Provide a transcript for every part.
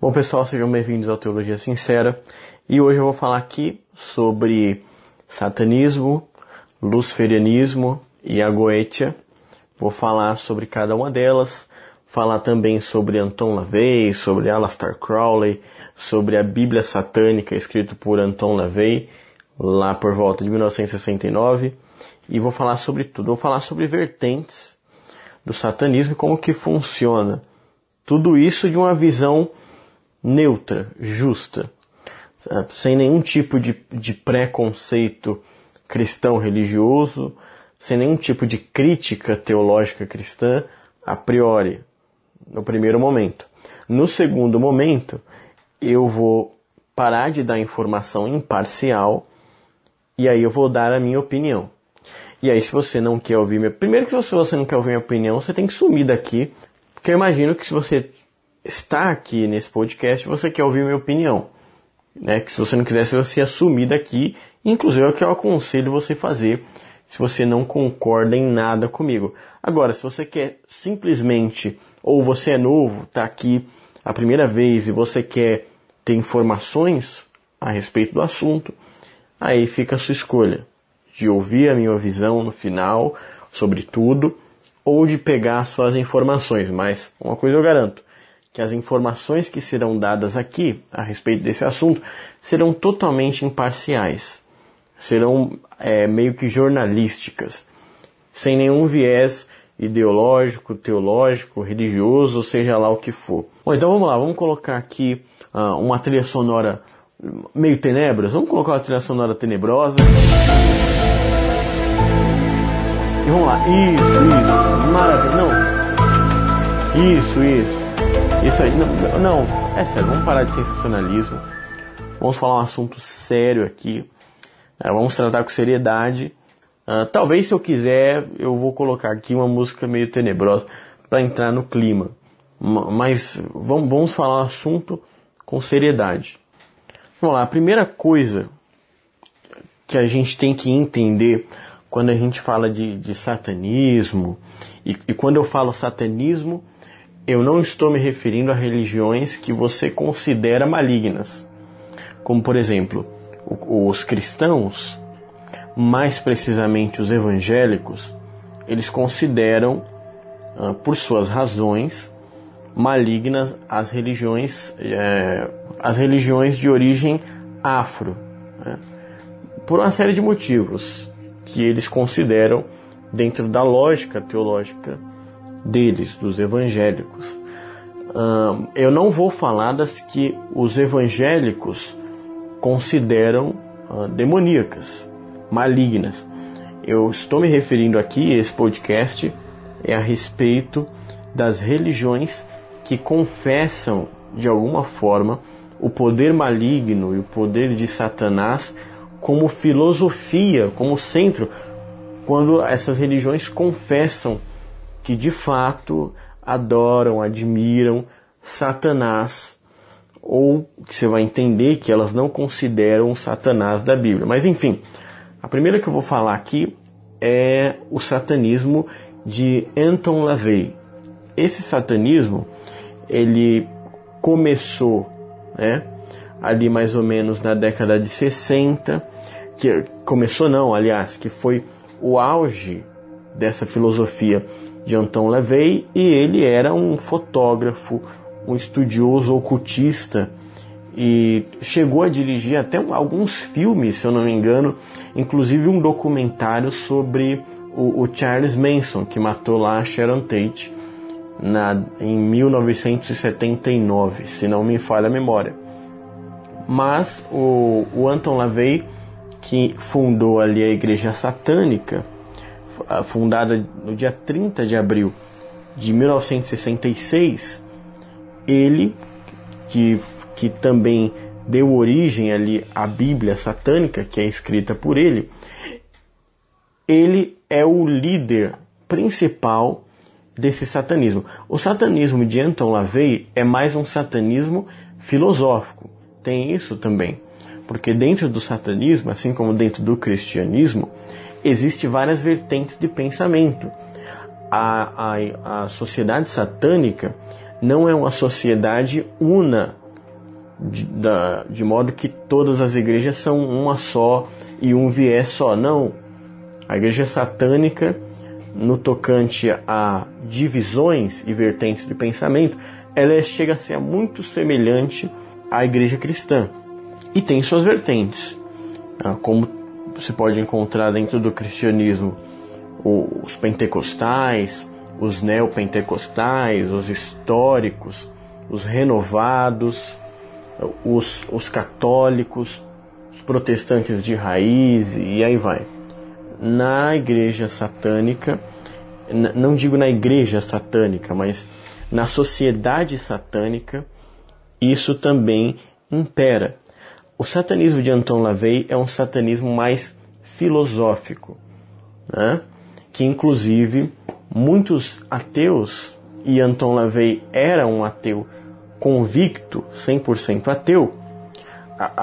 Bom, pessoal, sejam bem-vindos ao Teologia Sincera e hoje eu vou falar aqui sobre satanismo, luciferianismo e a Goetia. Vou falar sobre cada uma delas, falar também sobre Anton LaVey, sobre Aleister Crowley, sobre a Bíblia Satânica escrito por Anton LaVey lá por volta de 1969 e vou falar sobre tudo. Vou falar sobre vertentes do satanismo e como que funciona. Tudo isso de uma visão neutra, justa, sem nenhum tipo de, de preconceito cristão religioso, sem nenhum tipo de crítica teológica cristã a priori, no primeiro momento. No segundo momento, eu vou parar de dar informação imparcial e aí eu vou dar a minha opinião. E aí, se você não quer ouvir minha. Primeiro que se você não quer ouvir minha opinião, você tem que sumir daqui. Porque eu imagino que se você está aqui nesse podcast, você quer ouvir minha opinião. Né? Que se você não quisesse, você ia sumir daqui. Inclusive é o que eu aconselho você fazer se você não concorda em nada comigo. Agora, se você quer simplesmente, ou você é novo, está aqui a primeira vez e você quer ter informações a respeito do assunto, aí fica a sua escolha de ouvir a minha visão no final sobre tudo ou de pegar suas informações. Mas uma coisa eu garanto, que as informações que serão dadas aqui a respeito desse assunto serão totalmente imparciais, serão é, meio que jornalísticas, sem nenhum viés ideológico, teológico, religioso, seja lá o que for. Bom, então vamos lá, vamos colocar aqui uh, uma trilha sonora meio tenebras. Vamos colocar uma trilha sonora tenebrosa. E vamos lá. Isso, isso. Maravilha. Não. Isso, isso. Isso aí. Não, não, é sério. Vamos parar de sensacionalismo. Vamos falar um assunto sério aqui. É, vamos tratar com seriedade. Uh, talvez se eu quiser, eu vou colocar aqui uma música meio tenebrosa para entrar no clima. Mas vamos, vamos falar um assunto com seriedade. Vamos lá, a primeira coisa que a gente tem que entender quando a gente fala de, de satanismo, e, e quando eu falo satanismo, eu não estou me referindo a religiões que você considera malignas. Como, por exemplo, os cristãos, mais precisamente os evangélicos, eles consideram, ah, por suas razões, malignas as religiões, é, as religiões de origem afro, né? por uma série de motivos que eles consideram dentro da lógica teológica deles, dos evangélicos. eu não vou falar das que os evangélicos consideram demoníacas, malignas. Eu estou me referindo aqui, esse podcast é a respeito das religiões que confessam de alguma forma o poder maligno e o poder de Satanás como filosofia, como centro, quando essas religiões confessam que de fato adoram, admiram Satanás, ou que você vai entender que elas não consideram Satanás da Bíblia. Mas enfim, a primeira que eu vou falar aqui é o satanismo de Anton LaVey. Esse satanismo ele começou, né, ali mais ou menos na década de 60, que começou não, aliás, que foi o auge dessa filosofia de Anton LaVey e ele era um fotógrafo, um estudioso ocultista e chegou a dirigir até alguns filmes, se eu não me engano, inclusive um documentário sobre o, o Charles Manson, que matou lá a Sharon Tate na, em 1979, se não me falha a memória. Mas o, o Anton LaVey, que fundou ali a Igreja Satânica, fundada no dia 30 de abril de 1966, ele, que, que também deu origem ali à Bíblia satânica, que é escrita por ele, ele é o líder principal desse satanismo. O satanismo de Anton LaVey é mais um satanismo filosófico. Tem isso também. Porque dentro do satanismo, assim como dentro do cristianismo, existe várias vertentes de pensamento. A, a, a sociedade satânica não é uma sociedade una de, da, de modo que todas as igrejas são uma só e um viés só. Não. A igreja satânica, no tocante a divisões e vertentes de pensamento, ela chega a ser muito semelhante à igreja cristã e tem suas vertentes, ah, como você pode encontrar dentro do cristianismo os pentecostais, os neopentecostais, os históricos, os renovados, os, os católicos, os protestantes de raiz e aí vai. Na igreja satânica, não digo na igreja satânica, mas na sociedade satânica, isso também impera. O satanismo de Anton LaVey é um satanismo mais filosófico, né? que inclusive muitos ateus, e Anton LaVey era um ateu convicto, 100% ateu,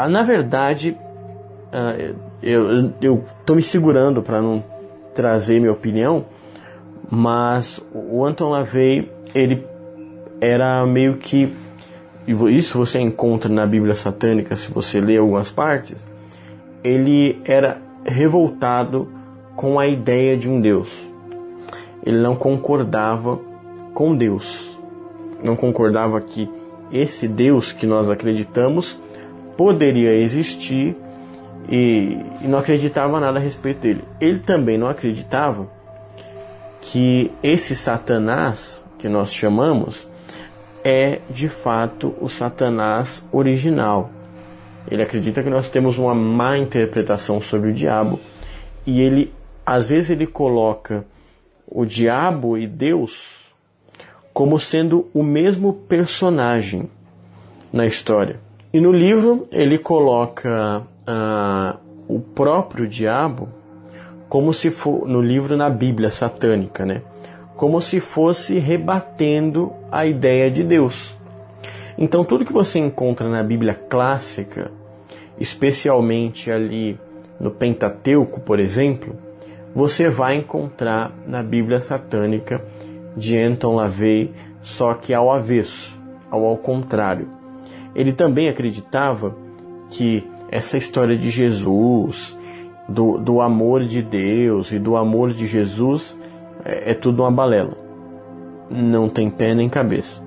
na verdade, eu estou me segurando para não trazer minha opinião, mas o Anton LaVey, ele era meio que, isso você encontra na Bíblia Satânica, se você ler algumas partes, ele era revoltado com a ideia de um Deus. Ele não concordava com Deus. Não concordava que esse Deus que nós acreditamos poderia existir e, e, não acreditava nada a respeito dele. Ele também não acreditava que esse Satanás que nós chamamos é de fato o Satanás original. Ele acredita que nós temos uma má interpretação sobre o diabo e ele às vezes ele coloca o diabo e Deus como sendo o mesmo personagem na história. E no livro ele coloca uh, o próprio diabo como se for no livro na Bíblia satânica, né? Como se fosse rebatendo a ideia de Deus. Então tudo que você encontra na Bíblia clássica, especialmente ali no Pentateuco, por exemplo, você vai encontrar na Bíblia satânica de Anton LaVey, só que ao avesso, ao ao contrário. Ele também acreditava que essa história de Jesus, do, do amor de Deus e do amor de Jesus é, é tudo uma balela. Não tem pé nem cabeça.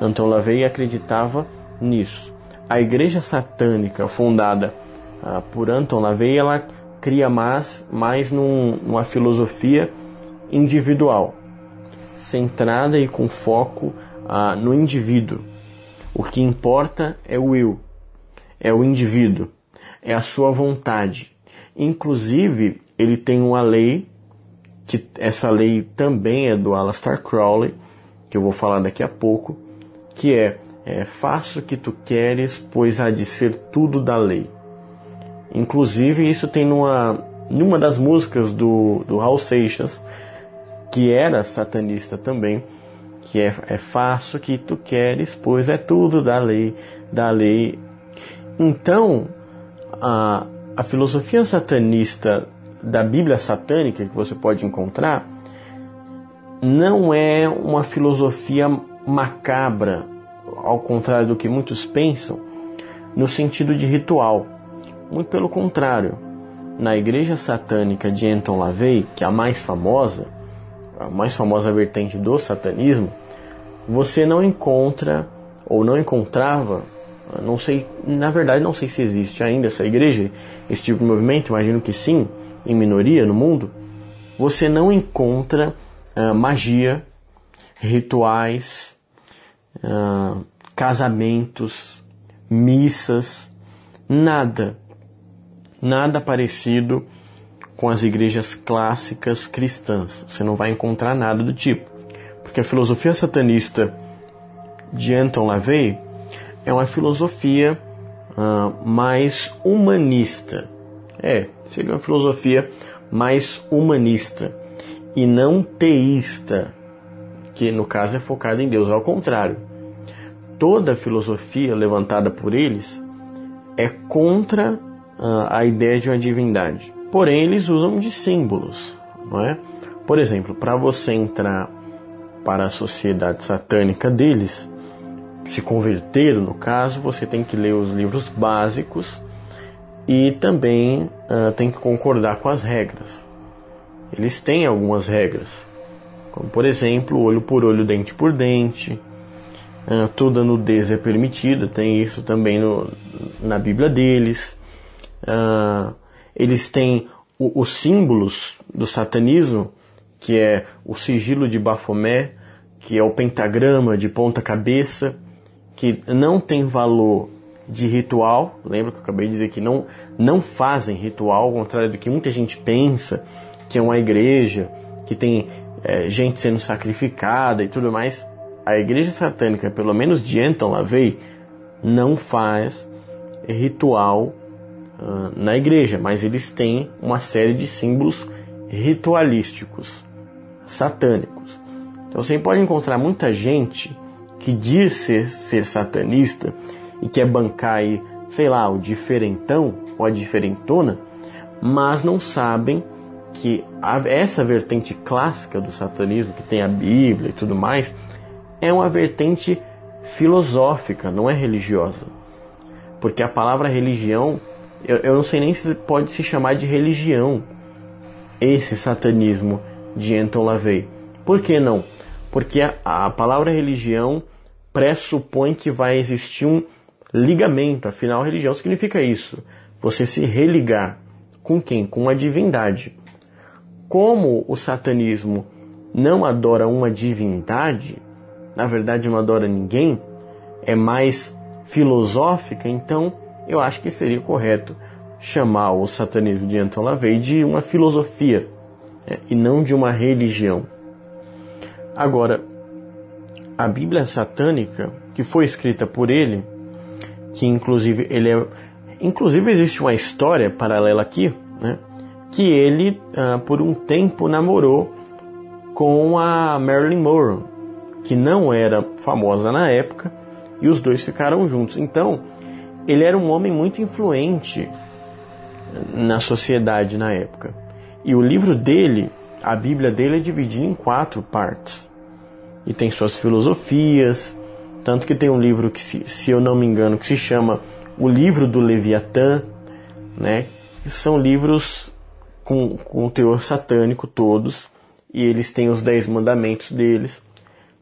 Anton LaVey acreditava nisso. A igreja satânica fundada ah, por Anton LaVey, ela cria mais, mais num, numa filosofia individual centrada e com foco ah, no indivíduo. O que importa é o eu, é o indivíduo, é a sua vontade. Inclusive, ele tem uma lei, que essa lei também é do Aleister Crowley, que eu vou falar daqui a pouco, que é, é faça o que tu queres, pois há de ser tudo da lei. Inclusive, isso tem numa, numa das músicas do, do Hal Seixas, que era satanista também, que é, é faço o que tu queres, pois é tudo da lei, da lei. Então, a, a filosofia satanista da Bíblia satânica que você pode encontrar não é uma filosofia macabra, ao contrário do que muitos pensam, no sentido de ritual. Muito pelo contrário. Na igreja satânica de Anton LaVey, que é a mais famosa, a mais famosa vertente do satanismo, você não encontra ou não encontrava, não sei, na verdade não sei se existe ainda essa igreja, esse tipo de movimento, imagino que sim, em minoria no mundo, você não encontra uh, magia, rituais, uh, casamentos, missas, nada, nada parecido com as igrejas clássicas cristãs. Você não vai encontrar nada do tipo. Porque a filosofia satanista de Anton LaVey é uma filosofia uh, mais humanista. É, seria uma filosofia mais humanista e não teísta, que no caso é focada em Deus. Ao contrário, toda filosofia levantada por eles é contra uh, a ideia de uma divindade. Porém, eles usam de símbolos, não é? Por exemplo, para você entrar para a sociedade satânica deles, se converter, no caso, você tem que ler os livros básicos e também uh, tem que concordar com as regras. Eles têm algumas regras, como por exemplo, olho por olho, dente por dente, uh, toda nudez é permitida, tem isso também no, na Bíblia deles. Uh, eles têm o, os símbolos do satanismo, que é o sigilo de Bafomé, que é o pentagrama de ponta cabeça, que não tem valor de ritual. Lembra que eu acabei de dizer que não, não fazem ritual, ao contrário do que muita gente pensa, que é uma igreja, que tem é, gente sendo sacrificada e tudo mais. A igreja satânica, pelo menos de Anton LaVey, não faz ritual uh, na igreja, mas eles têm uma série de símbolos ritualísticos, satânicos. Então você pode encontrar muita gente que diz ser, ser satanista e quer bancar aí, sei lá, o diferentão ou a diferentona, mas não sabem que essa vertente clássica do satanismo, que tem a Bíblia e tudo mais, é uma vertente filosófica, não é religiosa. Porque a palavra religião, eu, eu não sei nem se pode se chamar de religião esse satanismo de Anton LaVey. Por que não? Porque a, a palavra religião pressupõe que vai existir um ligamento. Afinal, religião significa isso. Você se religar com quem? Com a divindade. Como o satanismo não adora uma divindade, na verdade não adora ninguém, é mais filosófica, então eu acho que seria correto chamar o satanismo de Anton LaVey de uma filosofia é, e não de uma religião. Agora, a Bíblia satânica, que foi escrita por ele, que inclusive ele é, inclusive existe uma história paralela aqui, né, que ele uh, por um tempo namorou com a Marilyn Monroe, que não era famosa na época, e os dois ficaram juntos. Então, ele era um homem muito influente na sociedade na época. E o livro dele, a Bíblia dele é dividida em quatro partes e tem suas filosofias. Tanto que tem um livro que, se, se eu não me engano, que se chama O Livro do Leviatã, né? São livros com, com teor satânico todos, e eles têm os dez mandamentos deles,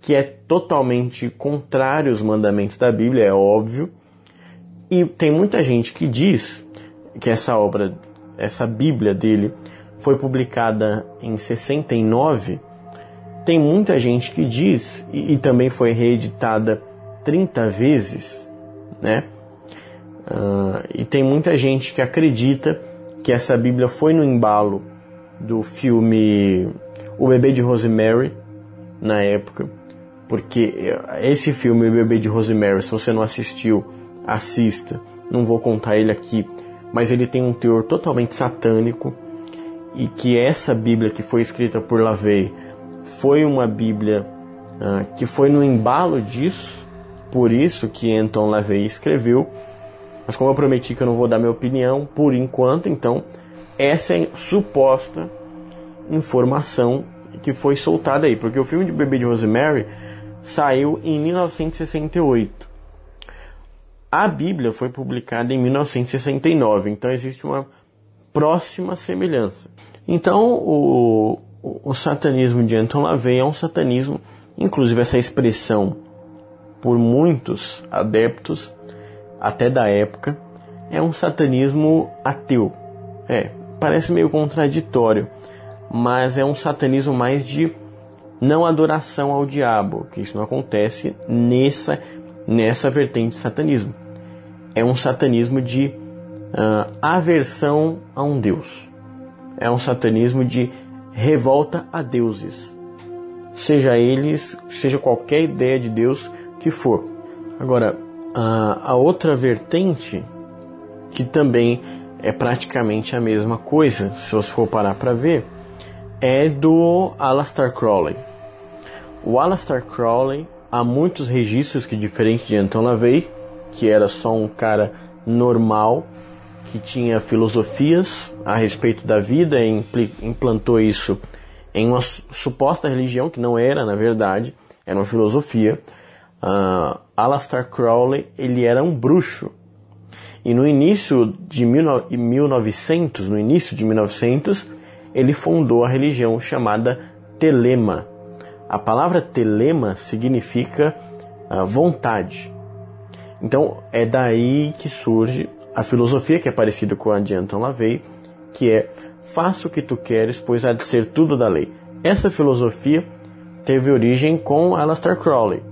que é totalmente contrário aos mandamentos da Bíblia, é óbvio. E tem muita gente que diz que essa obra, essa Bíblia dele, foi publicada em 69 tem muita gente que diz, e, e também foi reeditada 30 vezes, né? Uh, e tem muita gente que acredita que essa Bíblia foi no embalo do filme O Bebê de Rosemary, na época, porque esse filme, O Bebê de Rosemary, se você não assistiu, assista, não vou contar ele aqui, mas ele tem um teor totalmente satânico e que essa Bíblia que foi escrita por LaVey foi uma Bíblia uh, que foi no embalo disso, por isso que Anton LaVey escreveu. Mas como eu prometi que eu não vou dar minha opinião por enquanto, então essa é suposta informação que foi soltada aí, porque o filme de Bebê de Rosemary saiu em 1968. A Bíblia foi publicada em 1969, então existe uma próxima semelhança. Então, o, o, satanismo de Anton LaVey é um satanismo, inclusive essa expressão por muitos adeptos, até da época, é um satanismo ateu. É, parece meio contraditório, mas é um satanismo mais de não adoração ao diabo, que isso não acontece nessa, nessa vertente de satanismo. É um satanismo de uh, aversão a um Deus. É um satanismo de revolta a deuses, seja eles, seja qualquer ideia de Deus que for. Agora, a, a outra vertente, que também é praticamente a mesma coisa, se você for parar para ver, é do Alastar Crowley. O Alastar Crowley, há muitos registros que, diferente de Anton LaVey, que era só um cara normal, que tinha filosofias a respeito da vida e implantou isso em uma suposta religião que não era, na verdade, era uma filosofia. Uh, Aleister Crowley ele era um bruxo. E no início de 1900, no início de 1900, ele fundou a religião chamada Telema. A palavra Telema significa uh, vontade. Então é daí que surge a filosofia que é parecida com a de Anton LaVey, que é faça o que tu queres, pois há de ser tudo da lei. Essa filosofia teve origem com Aleister Crowley.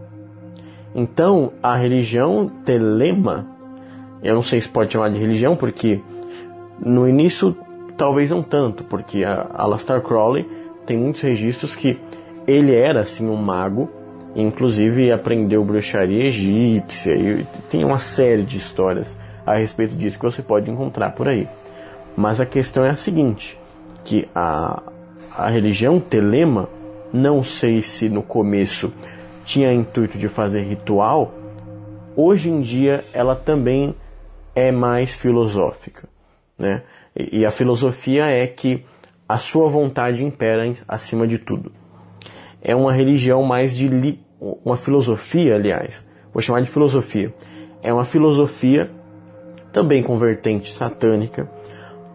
Então, a religião telema, eu não sei se pode chamar de religião, porque no início talvez não tanto, porque a Aleister Crowley tem muitos registros que ele era assim um mago, inclusive aprendeu bruxaria egípcia, e tem uma série de histórias a respeito disso que você pode encontrar por aí. Mas a questão é a seguinte, que a, a religião telema, não sei se no começo tinha intuito de fazer ritual, hoje em dia ela também é mais filosófica. Né? E, a filosofia é que a sua vontade impera acima de tudo. É uma religião mais de li, uma filosofia, aliás, vou chamar de filosofia. É uma filosofia também com vertente satânica,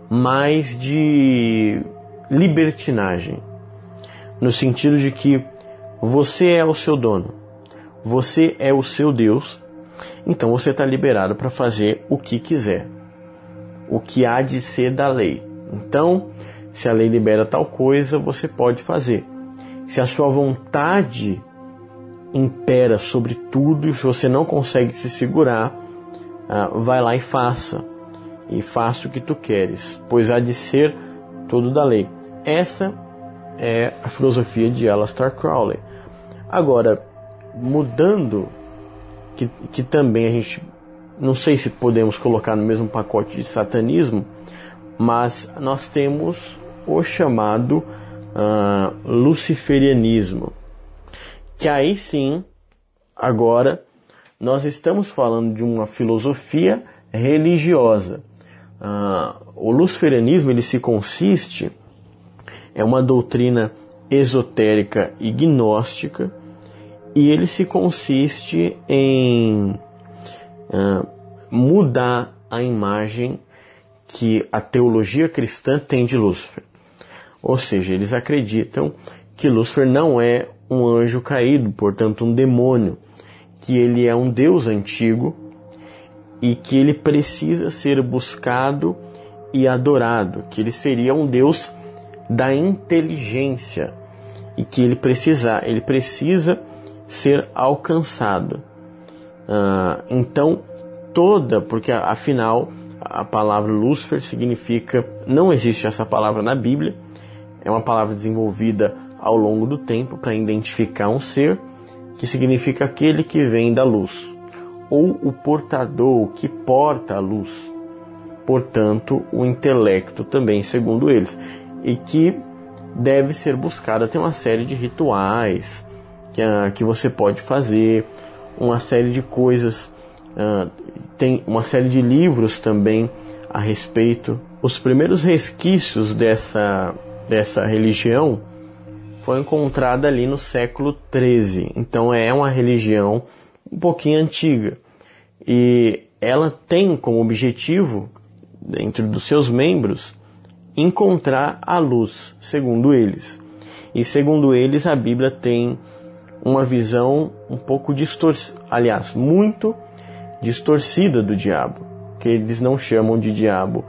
mas de libertinagem, no sentido de que você é o seu dono, você é o seu Deus, então você está liberado para fazer o que quiser, o que há de ser da lei. Então, se a lei libera tal coisa, você pode fazer. Se a sua vontade impera sobre tudo e se você não consegue se segurar, uh, vai lá e faça. E faça o que tu queres, pois há de ser tudo da lei. Essa é a filosofia de Aleister Crowley. Agora, mudando, que, que também a gente não sei se podemos colocar no mesmo pacote de satanismo, mas nós temos o chamado uh, luciferianismo, que aí sim, agora nós estamos falando de uma filosofia religiosa. Uh, o luciferianismo ele se consiste é uma doutrina esotérica e gnóstica e ele se consiste em uh, mudar a imagem que a teologia cristã tem de Lúcifer. Ou seja, eles acreditam que Lúcifer não é um anjo caído, portanto um demônio, que ele é um Deus antigo e que ele precisa ser buscado e adorado, que ele seria um Deus da inteligência e que ele precisa, ele precisa ser alcançado. Uh, então toda, porque afinal a palavra Lúcifer significa, não existe essa palavra na Bíblia, é uma palavra desenvolvida ao longo do tempo para identificar um ser que significa aquele que vem da luz, ou o portador, que porta a luz. Portanto, o intelecto também, segundo eles, e que deve ser buscada. Tem uma série de rituais que, uh, que você pode fazer, uma série de coisas, uh, tem uma série de livros também a respeito. Os primeiros resquícios dessa, dessa religião foi encontrada ali no século XIII. Então é uma religião um pouquinho antiga. E ela tem como objetivo, dentro dos seus membros, encontrar a luz, segundo eles. E segundo eles, a Bíblia tem uma visão um pouco distorcida, aliás, muito distorcida do diabo, que eles não chamam de diabo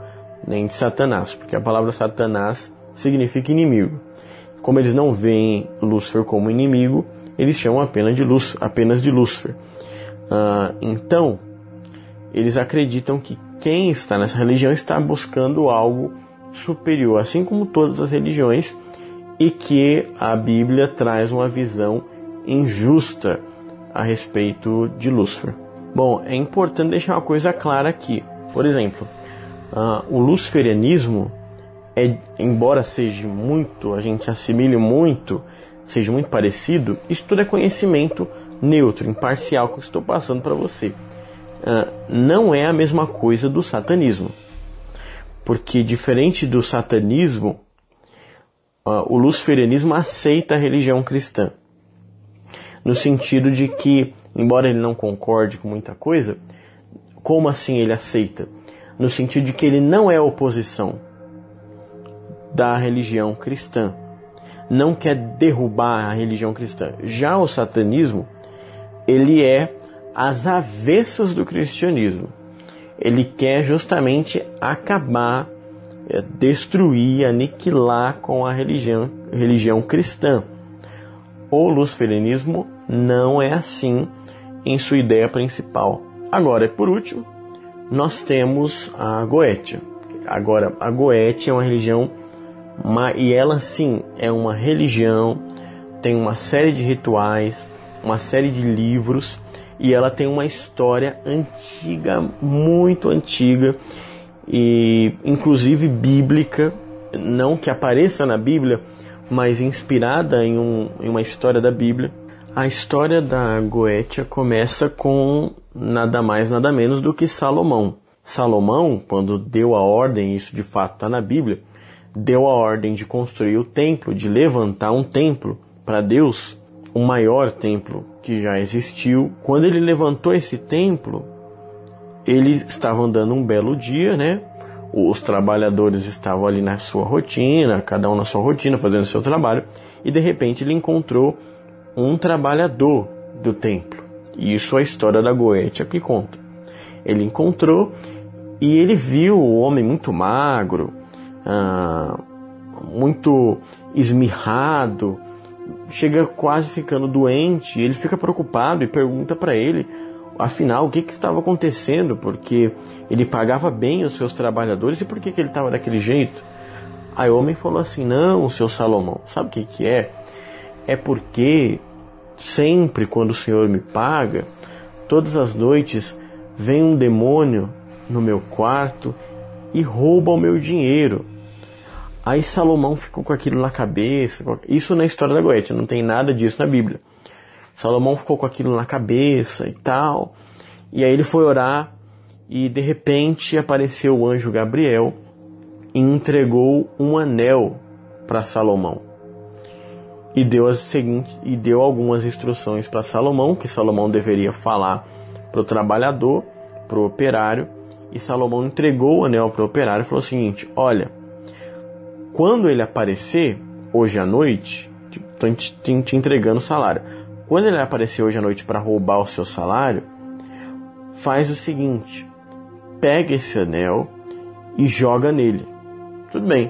nem de Satanás, porque a palavra Satanás significa inimigo. Como eles não veem Lúcifer como inimigo, eles chamam apenas de, Luz, apenas de Lúcifer. Uh, então, eles acreditam que quem está nessa religião está buscando algo superior, assim como todas as religiões, e que a Bíblia traz uma visão injusta a respeito de Lúcifer. Bom, é importante deixar uma coisa clara aqui. Por exemplo, uh, o luciferianismo é, embora seja muito, a gente assimile muito, seja muito parecido, isso tudo é conhecimento neutro, imparcial que eu estou passando para você. Uh, não é a mesma coisa do satanismo. Porque diferente do satanismo, uh, o luciferianismo aceita a religião cristã. No sentido de que embora ele não concorde com muita coisa, como assim ele aceita? No sentido de que ele não é oposição da religião cristã, não quer derrubar a religião cristã. Já o satanismo, ele é as avessas do cristianismo. Ele quer justamente acabar, é, destruir, aniquilar com a religião, religião cristã. O luciferianismo não é assim em sua ideia principal. Agora, por último, nós temos a Goetia. Agora, a Goetia é uma religião, e ela sim é uma religião, tem uma série de rituais, uma série de livros, e ela tem uma história antiga, muito antiga, e inclusive bíblica, não que apareça na Bíblia, mas inspirada em, um, em uma história da Bíblia. A história da Goetia começa com nada mais, nada menos do que Salomão. Salomão, quando deu a ordem, isso de fato está na Bíblia, deu a ordem de construir o templo, de levantar um templo para Deus, o maior templo que já existiu. Quando ele levantou esse templo, ele estava andando um belo dia, né? Os trabalhadores estavam ali na sua rotina, cada um na sua rotina, fazendo o seu trabalho, e de repente ele encontrou um trabalhador do templo. E isso é a história da Goetia que conta. Ele encontrou e ele viu o homem muito magro, ah, muito esmirrado, chega quase ficando doente. Ele fica preocupado e pergunta para ele, afinal, o que, que estava acontecendo, porque ele pagava bem os seus trabalhadores e por que, que ele estava daquele jeito. Aí o homem falou assim: Não, seu Salomão, sabe o que, que é? É porque sempre quando o Senhor me paga, todas as noites vem um demônio no meu quarto e rouba o meu dinheiro. Aí Salomão ficou com aquilo na cabeça. Isso na história da Goethe, não tem nada disso na Bíblia. Salomão ficou com aquilo na cabeça e tal. E aí ele foi orar e de repente apareceu o anjo Gabriel e entregou um anel para Salomão e deu, as seguintes, e deu algumas instruções para Salomão, que Salomão deveria falar para o trabalhador, para o operário, e Salomão entregou o anel para o operário e falou o seguinte: Olha, quando ele aparecer hoje à noite, estou te, te entregando o salário. Quando ele aparecer hoje à noite para roubar o seu salário, faz o seguinte: pega esse anel e joga nele. Tudo bem,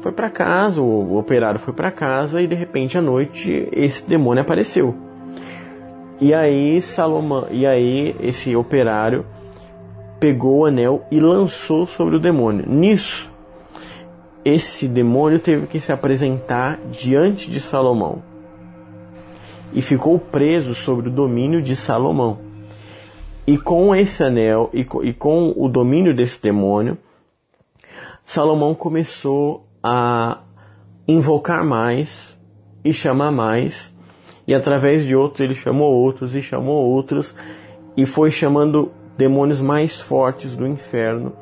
foi para casa, o operário foi para casa e de repente à noite esse demônio apareceu. E aí Salomão, e aí esse operário pegou o anel e lançou sobre o demônio. Nisso, esse demônio teve que se apresentar diante de Salomão. E ficou preso sobre o domínio de Salomão. E com esse anel e com o domínio desse demônio, Salomão começou a invocar mais e chamar mais, e através de outros ele chamou outros e chamou outros, e foi chamando demônios mais fortes do inferno,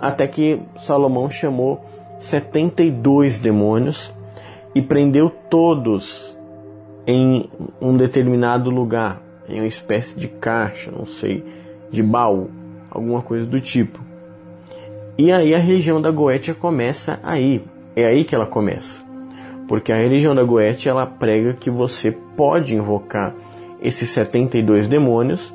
até que Salomão chamou 72 demônios e prendeu todos em um determinado lugar, em uma espécie de caixa, não sei, de baú, alguma coisa do tipo. E aí a religião da Goetia começa aí. É aí que ela começa. Porque a religião da Goetia ela prega que você pode invocar esses 72 demônios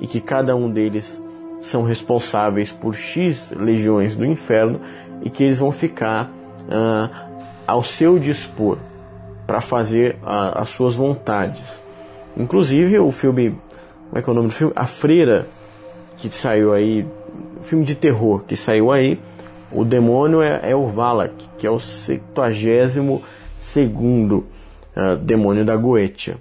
e que cada um deles são responsáveis por X legiões do inferno e que eles vão ficar uh, ao seu dispor para fazer as suas vontades. Inclusive o filme, como é que é o nome do filme? A Freira, que saiu aí filme de terror que saiu aí, o demônio é, é o Valak, que é o 72 segundo uh, demônio da Goetia.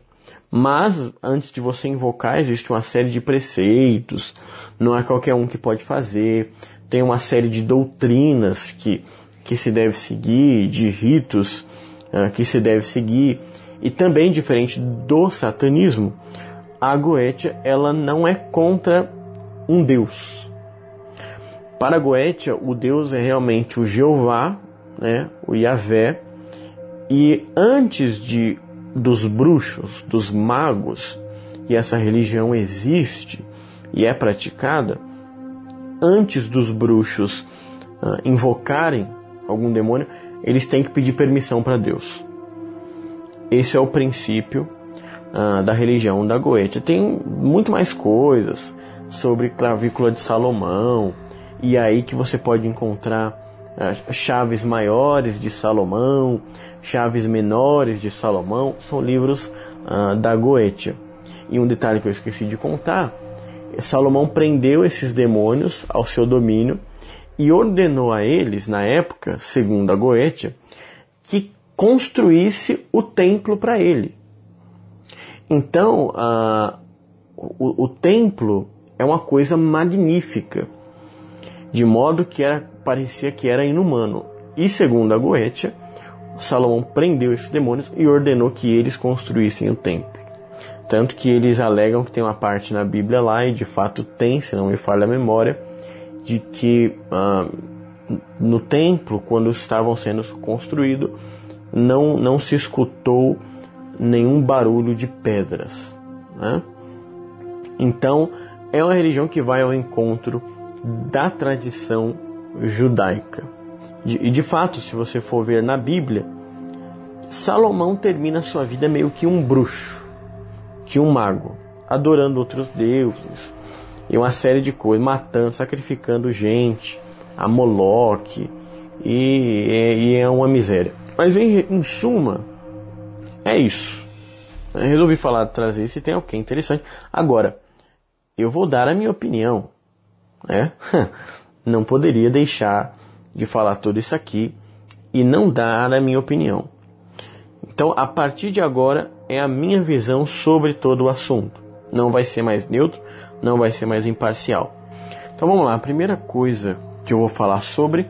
Mas antes de você invocar, existe uma série de preceitos, não é qualquer um que pode fazer, tem uma série de doutrinas que, que se deve seguir, de ritos uh, que se deve seguir, e também diferente do satanismo, a Goetia ela não é contra um deus, para Goetia, o Deus é realmente o Jeová, né, o Yahvé, e antes de dos bruxos, dos magos e essa religião existe e é praticada, antes dos bruxos uh, invocarem algum demônio, eles têm que pedir permissão para Deus. Esse é o princípio uh, da religião da Goetia. Tem muito mais coisas sobre clavícula de Salomão, e é aí que você pode encontrar uh, chaves maiores de Salomão, chaves menores de Salomão, são livros da Goetia. E um detalhe que eu esqueci de contar: Salomão prendeu esses demônios ao seu domínio e ordenou a eles, na época, segundo a Goetia, que construísse o templo para ele. Então, o, o, templo é uma coisa magnífica, de modo que era, parecia que era inumano. E segundo a Goetia, Salomão prendeu esses demônios e ordenou que eles construíssem o templo. Tanto que eles alegam que tem uma parte na Bíblia lá, e de fato tem, se não me falha a memória, de que uh, no templo, quando estavam sendo construídos, não, não se escutou nenhum barulho de pedras. Né? Então, é uma religião que vai ao encontro da tradição judaica. E de fato, se você for ver na Bíblia, Salomão termina sua vida meio que um bruxo, que um mago, adorando outros deuses e uma série de coisas, matando, sacrificando gente, a Moloque, e, e é uma miséria. Mas em, em suma, é isso. Eu resolvi falar, trazer isso e tem alguém interessante. Agora, eu vou dar a minha opinião. Né? Não poderia deixar de falar tudo isso aqui e não dar a minha opinião. Então, a partir de agora, é a minha visão sobre todo o assunto. Não vai ser mais neutro, não vai ser mais imparcial. Então vamos lá, a primeira coisa que eu vou falar sobre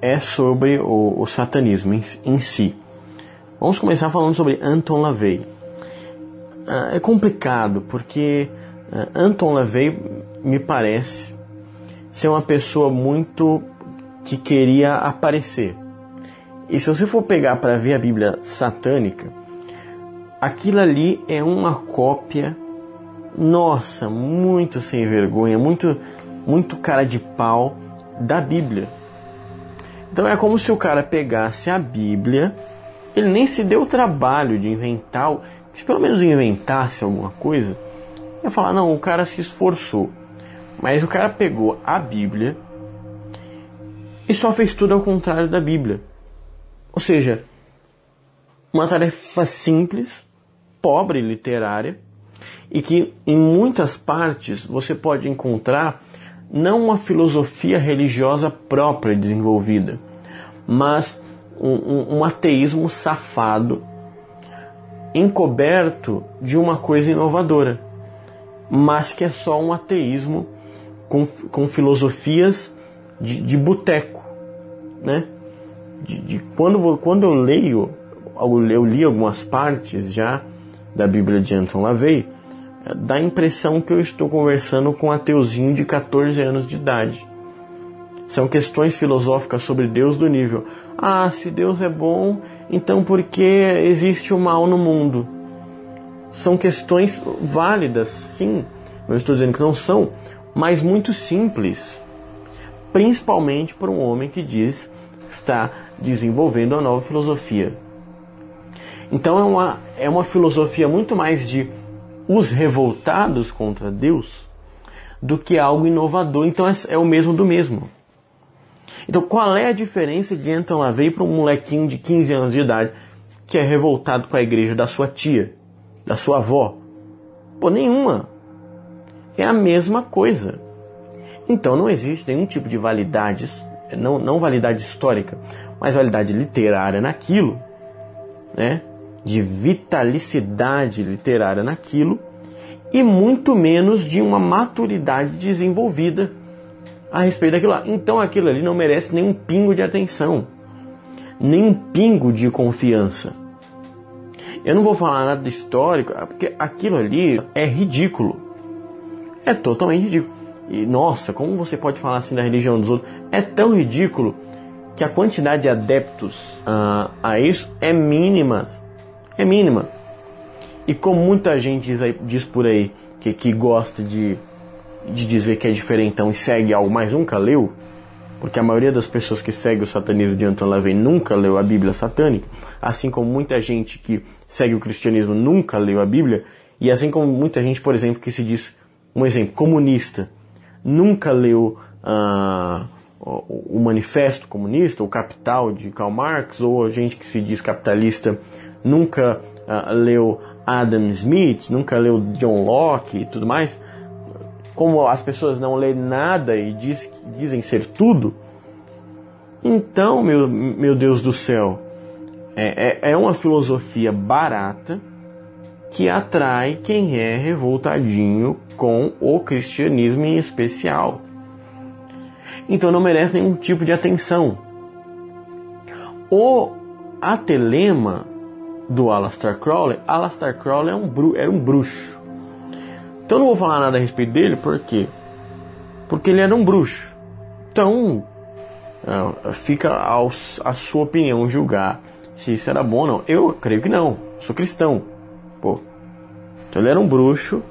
é sobre o, o satanismo em, em, si. Vamos começar falando sobre Anton LaVey. Ah, é complicado porque ah, Anton LaVey me parece ser uma pessoa muito que queria aparecer. E se você for pegar para ver a Bíblia satânica, aquilo ali é uma cópia, nossa, muito sem vergonha, muito, muito cara de pau da Bíblia. Então é como se o cara pegasse a Bíblia, ele nem se deu o trabalho de inventar, se pelo menos inventasse alguma coisa, ia falar, não, o cara se esforçou. Mas o cara pegou a Bíblia e só fez tudo ao contrário da Bíblia. Ou seja, uma tarefa simples, pobre literária, e que em muitas partes você pode encontrar não uma filosofia religiosa própria desenvolvida, mas um, um, um ateísmo safado, encoberto de uma coisa inovadora, mas que é só um ateísmo com, com filosofias de, de boteco, né? De, de, quando, quando eu leio, eu li algumas partes já da Bíblia de Anton LaVey, dá a impressão que eu estou conversando com um ateuzinho de 14 anos de idade. São questões filosóficas sobre Deus do nível: ah, se Deus é bom, então por que existe o mal no mundo? São questões válidas, sim, não estou dizendo que não são, mas muito simples, principalmente para um homem que diz está desenvolvendo uma nova filosofia. Então é uma, é uma filosofia muito mais de os revoltados contra Deus do que algo inovador. Então é, é o mesmo do mesmo. Então qual é a diferença de Anton LaVey para um molequinho de 15 anos de idade que é revoltado com a igreja da sua tia, da sua avó? Pô, nenhuma. É a mesma coisa. Então não existe nenhum tipo de validade, não, não validade histórica, mas validade literária naquilo, né? de vitalicidade literária naquilo e muito menos de uma maturidade desenvolvida a respeito daquilo lá. Então aquilo ali não merece nenhum pingo de atenção, nenhum pingo de confiança. Eu não vou falar nada histórico, porque aquilo ali é ridículo. É totalmente ridículo. E nossa, como você pode falar assim da religião dos outros? É tão ridículo que a quantidade de adeptos uh, a isso é mínima é mínima. E como muita gente diz, aí, diz por aí que, que gosta de, de dizer que é diferentão e segue algo, mas nunca leu, porque a maioria das pessoas que segue o satanismo de Anton LaVey nunca leu a Bíblia satânica, assim como muita gente que segue o cristianismo nunca leu a Bíblia, e assim como muita gente, por exemplo, que se diz, um exemplo, comunista, nunca leu uh, o, Manifesto Comunista, o Capital de Karl Marx, ou a gente que se diz capitalista nunca uh, leu Adam Smith, nunca leu John Locke e tudo mais, como as pessoas não lêem nada e diz, dizem ser tudo, então, meu, meu Deus do céu, é, é, é uma filosofia barata que atrai quem é revoltadinho com o cristianismo em especial. Então não merece nenhum tipo de atenção. O atelema do Aleister Crowley, Aleister Crowley é um, era um bruxo. Então não vou falar nada a respeito dele, por quê? Porque ele era um bruxo. Então, é, fica aos, a sua opinião julgar se isso era bom ou não. Eu creio que não. Sou cristão. Pô. Então ele era um bruxo.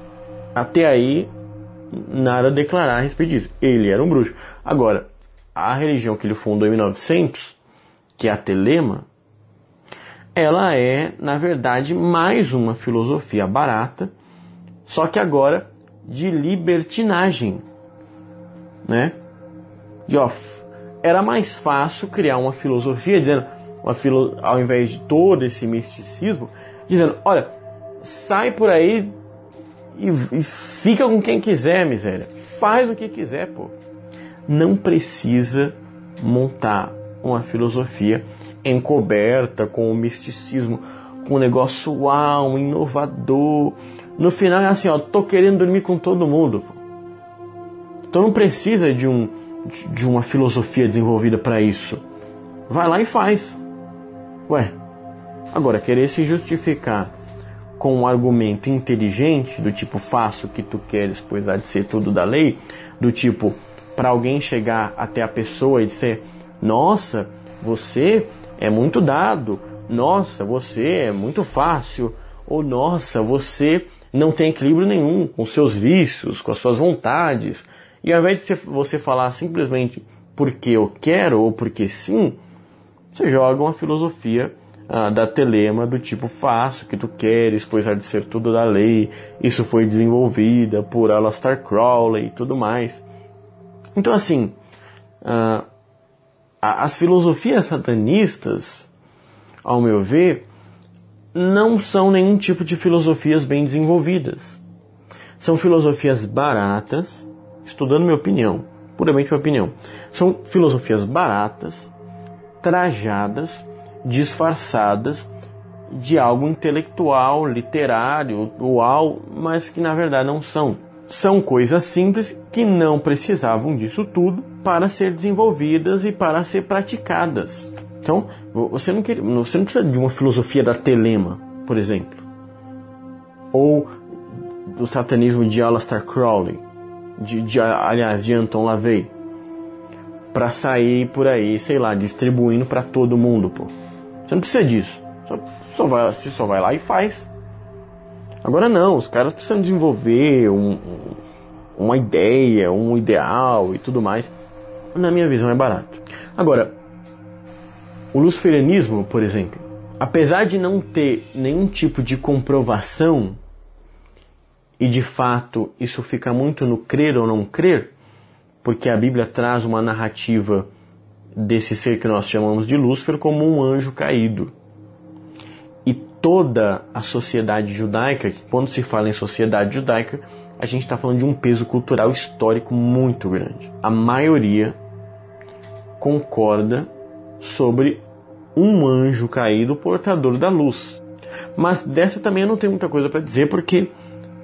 Até aí, nada a declarar a respeito disso. Ele era um bruxo. Agora, a religião que ele fundou em 1900, que é a Telema, ela é, na verdade, mais uma filosofia barata só que agora de libertinagem, né? De ó, era mais fácil criar uma filosofia dizendo, uma filo, ao invés de todo esse misticismo, dizendo, olha, sai por aí e, e fica com quem quiser, miséria. Faz o que quiser, pô. Não precisa montar uma filosofia encoberta com o misticismo, com um negócio uau, inovador, no final é assim, ó, tô querendo dormir com todo mundo. Então não precisa de, um, de uma filosofia desenvolvida para isso. Vai lá e faz. Ué, agora querer se justificar com um argumento inteligente, do tipo faço o que tu queres, pois há de ser tudo da lei, do tipo para alguém chegar até a pessoa e dizer: Nossa, você é muito dado, nossa, você é muito fácil, ou nossa, você não tem equilíbrio nenhum com seus vícios, com as suas vontades. E ao invés de você falar simplesmente porque eu quero ou porque sim, você joga uma filosofia ah, da telema do tipo faço o que tu queres, pois há de ser tudo da lei, isso foi desenvolvida por Aleister Crowley e tudo mais. Então assim, ah, as filosofias satanistas, ao meu ver, não são nenhum tipo de filosofias bem desenvolvidas. São filosofias baratas, estudando minha opinião, puramente minha opinião. São filosofias baratas, trajadas, disfarçadas de algo intelectual, literário, uau, mas que na verdade não são. São coisas simples que não precisavam disso tudo para ser desenvolvidas e para ser praticadas. Então, você não, quer, você não precisa de uma filosofia da telema, por exemplo. Ou do satanismo de Aleister Crowley, de, de, aliás, de Anton LaVey, para sair por aí, sei lá, distribuindo para todo mundo, pô. Você não precisa disso. Só, só, vai, você só vai lá e faz. Agora não, os caras precisam desenvolver um, uma ideia, um ideal e tudo mais. Na minha visão é barato. Agora, o luciferianismo, por exemplo, apesar de não ter nenhum tipo de comprovação, e de fato isso fica muito no crer ou não crer, porque a Bíblia traz uma narrativa desse ser que nós chamamos de Lúcifer como um anjo caído. E toda a sociedade judaica, que quando se fala em sociedade judaica, a gente está falando de um peso cultural histórico muito grande. A maioria concorda sobre um anjo caído portador da luz. Mas dessa também eu não tenho muita coisa para dizer porque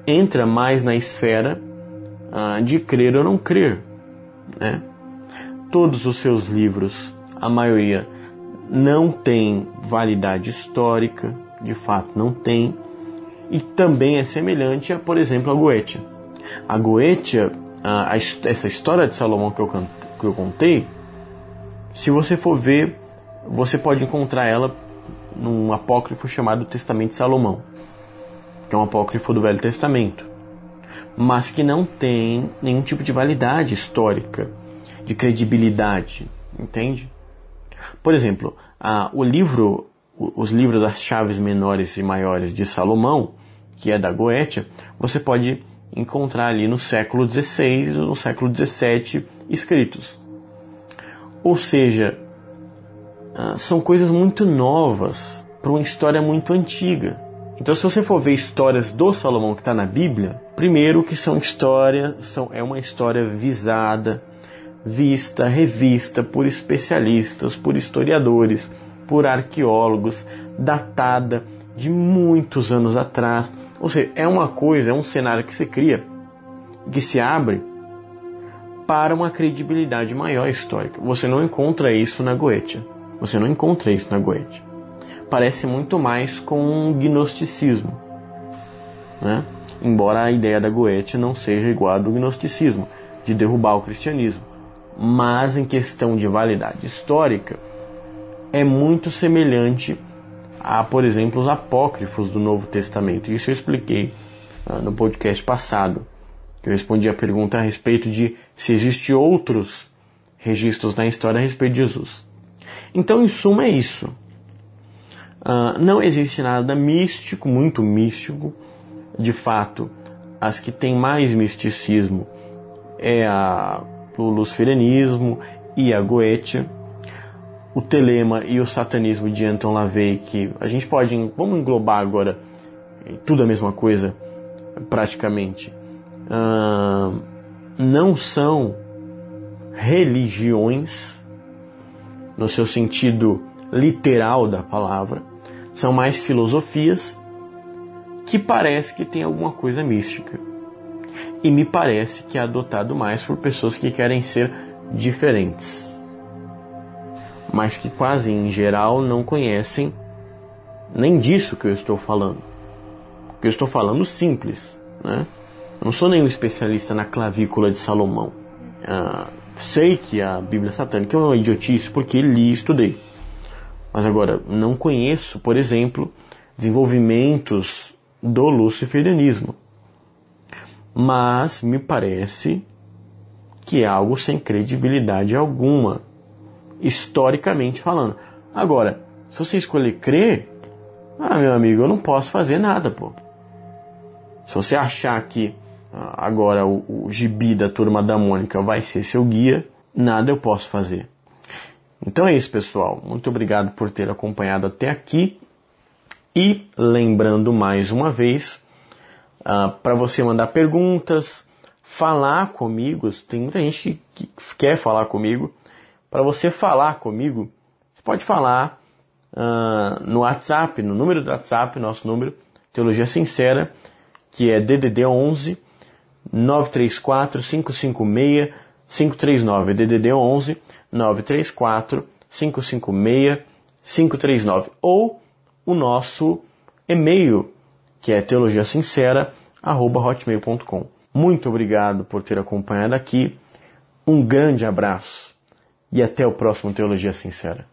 entra mais na esfera ah, de crer ou não crer. Né? Todos os seus livros, a maioria, não tem validade histórica, de fato não tem, e também é semelhante a, por exemplo, a Goetia. A Goetia, ah, essa história de Salomão que eu, que eu contei, se você for ver, você pode encontrar ela num apócrifo chamado Testamento de Salomão. que é um apócrifo do Velho Testamento, mas que não tem nenhum tipo de validade histórica, de credibilidade, entende? Por exemplo, a, o livro, os livros As Chaves Menores e Maiores de Salomão, que é da Goetia, você pode encontrar ali no século XVI no século XVII escritos. Ou seja, ah, são coisas muito novas para uma história muito antiga. Então, se você for ver histórias do Salomão que está na Bíblia, primeiro que são histórias, são, é uma história visada, vista, revista por especialistas, por historiadores, por arqueólogos, datada de muitos anos atrás. Ou seja, é uma coisa, é um cenário que se cria, que se abre para uma credibilidade maior histórica. Você não encontra isso na Goetia. Você não encontra isso na Goetia. Parece muito mais com um gnosticismo. Né? Embora a ideia da Goetia não seja igual à do gnosticismo, de derrubar o cristianismo. Mas em questão de validade histórica, é muito semelhante a, por exemplo, os apócrifos do Novo Testamento. Isso eu expliquei uh, no podcast passado, que eu respondi a pergunta a respeito de se existem outros registros na história a respeito de Jesus. Então, em suma, é isso. Uh, não existe nada místico, muito místico. De fato, as que têm mais misticismo é a, o luciferianismo e a Goetia o telema e o satanismo de Anton LaVey, que a gente pode, vamos englobar agora tudo a mesma coisa, praticamente, uh, não são religiões no seu sentido literal da palavra, são mais filosofias que parece que tem alguma coisa mística. E me parece que é adotado mais por pessoas que querem ser diferentes mas que quase em geral não conhecem nem disso que eu estou falando. Porque eu estou falando simples, né? Não sou nenhum especialista na clavícula de Salomão. Ah, sei que a Bíblia Satânica é uma idiotice porque li e estudei. Mas agora, não conheço, por exemplo, desenvolvimentos do luciferianismo. Mas me parece que é algo sem credibilidade alguma historicamente falando. Agora, se você escolher crer, ah, meu amigo, eu não posso fazer nada, pô. Se você achar que ah, agora o, o gibi da turma da Mônica vai ser seu guia, nada eu posso fazer. Então é isso, pessoal. Muito obrigado por ter acompanhado até aqui. E lembrando mais uma vez, uh, para você mandar perguntas, falar comigo, tem muita gente que quer falar comigo, para você falar comigo, você pode falar uh, no WhatsApp, no número do WhatsApp, nosso número, Teologia Sincera, que é DDD 11 934 556 539. DDD 11 934 556 539. Ou o nosso e-mail, que é teologiasincera.hotmail.com. Muito obrigado por ter acompanhado aqui. Um grande abraço e até o próximo Teologia Sincera.